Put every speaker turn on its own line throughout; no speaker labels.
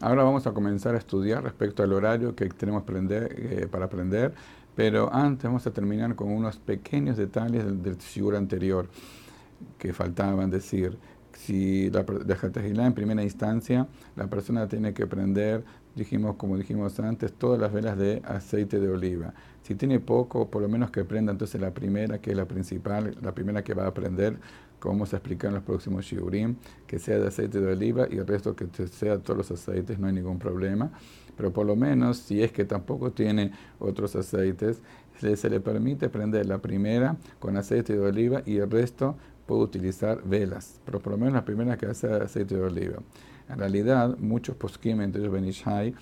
Ahora vamos a comenzar a estudiar respecto al horario que tenemos aprender, eh, para aprender, pero antes vamos a terminar con unos pequeños detalles del, del anterior que faltaban decir. Si la, la en primera instancia, la persona tiene que prender, dijimos, como dijimos antes, todas las velas de aceite de oliva. Si tiene poco, por lo menos que prenda entonces la primera, que es la principal, la primera que va a prender, como vamos a explicar en los próximos shiurim, que sea de aceite de oliva y el resto que sea todos los aceites, no hay ningún problema. Pero por lo menos, si es que tampoco tiene otros aceites, se, se le permite prender la primera con aceite de oliva y el resto puede utilizar velas, pero por lo menos la primera que hace aceite de oliva. En realidad, muchos poskim, entre ellos Benishai,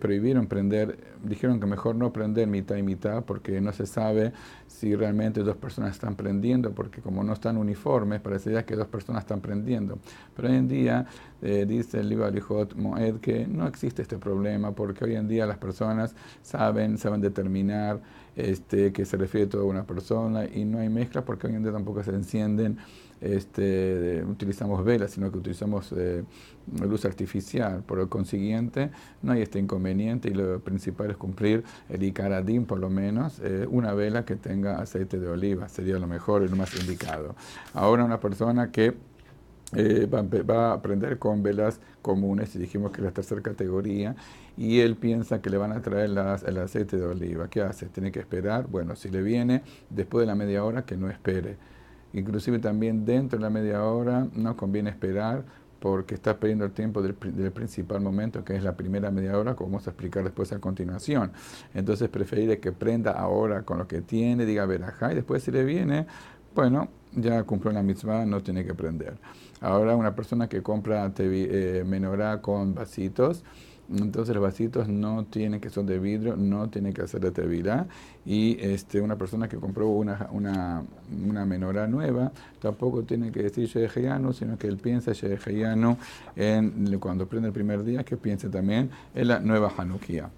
prohibieron prender, dijeron que mejor no prender mitad y mitad porque no se sabe si realmente dos personas están prendiendo, porque como no están uniformes, parecería que dos personas están prendiendo. Pero hoy en día, eh, dice el libro Alijot Moed, que no existe este problema porque hoy en día las personas saben, saben determinar este, que se refiere a toda una persona y no hay mezcla porque hoy en día tampoco se encienden este, utilizamos velas, sino que utilizamos eh, luz artificial. Por lo consiguiente, no hay este inconveniente y lo principal es cumplir el Icaradim, por lo menos, eh, una vela que tenga aceite de oliva, sería lo mejor y lo más indicado. Ahora una persona que eh, va, a aprender con velas comunes, y dijimos que es la tercera categoría, y él piensa que le van a traer el aceite de oliva. ¿Qué hace? Tiene que esperar. Bueno, si le viene después de la media hora, que no espere Inclusive también dentro de la media hora no conviene esperar porque está perdiendo el tiempo del, principal momento, que es la primera media hora, como vamos a explicar después a continuación. Entonces preferir que prenda ahora con lo que tiene, diga verajá, y después si le viene, bueno, ya cumplió la mitzvah, no tiene que prender. Ahora una persona que compra eh, menorá con vasitos, entonces los vasitos no tienen que son de vidrio, no tienen que hacer de tevilá. Y este, una persona que compró una, una, una menorá nueva tampoco tiene que decir Sheheyanu, sino que él piensa Sheheyanu en cuando prende el primer día, que piense también en la nueva Hanukkah.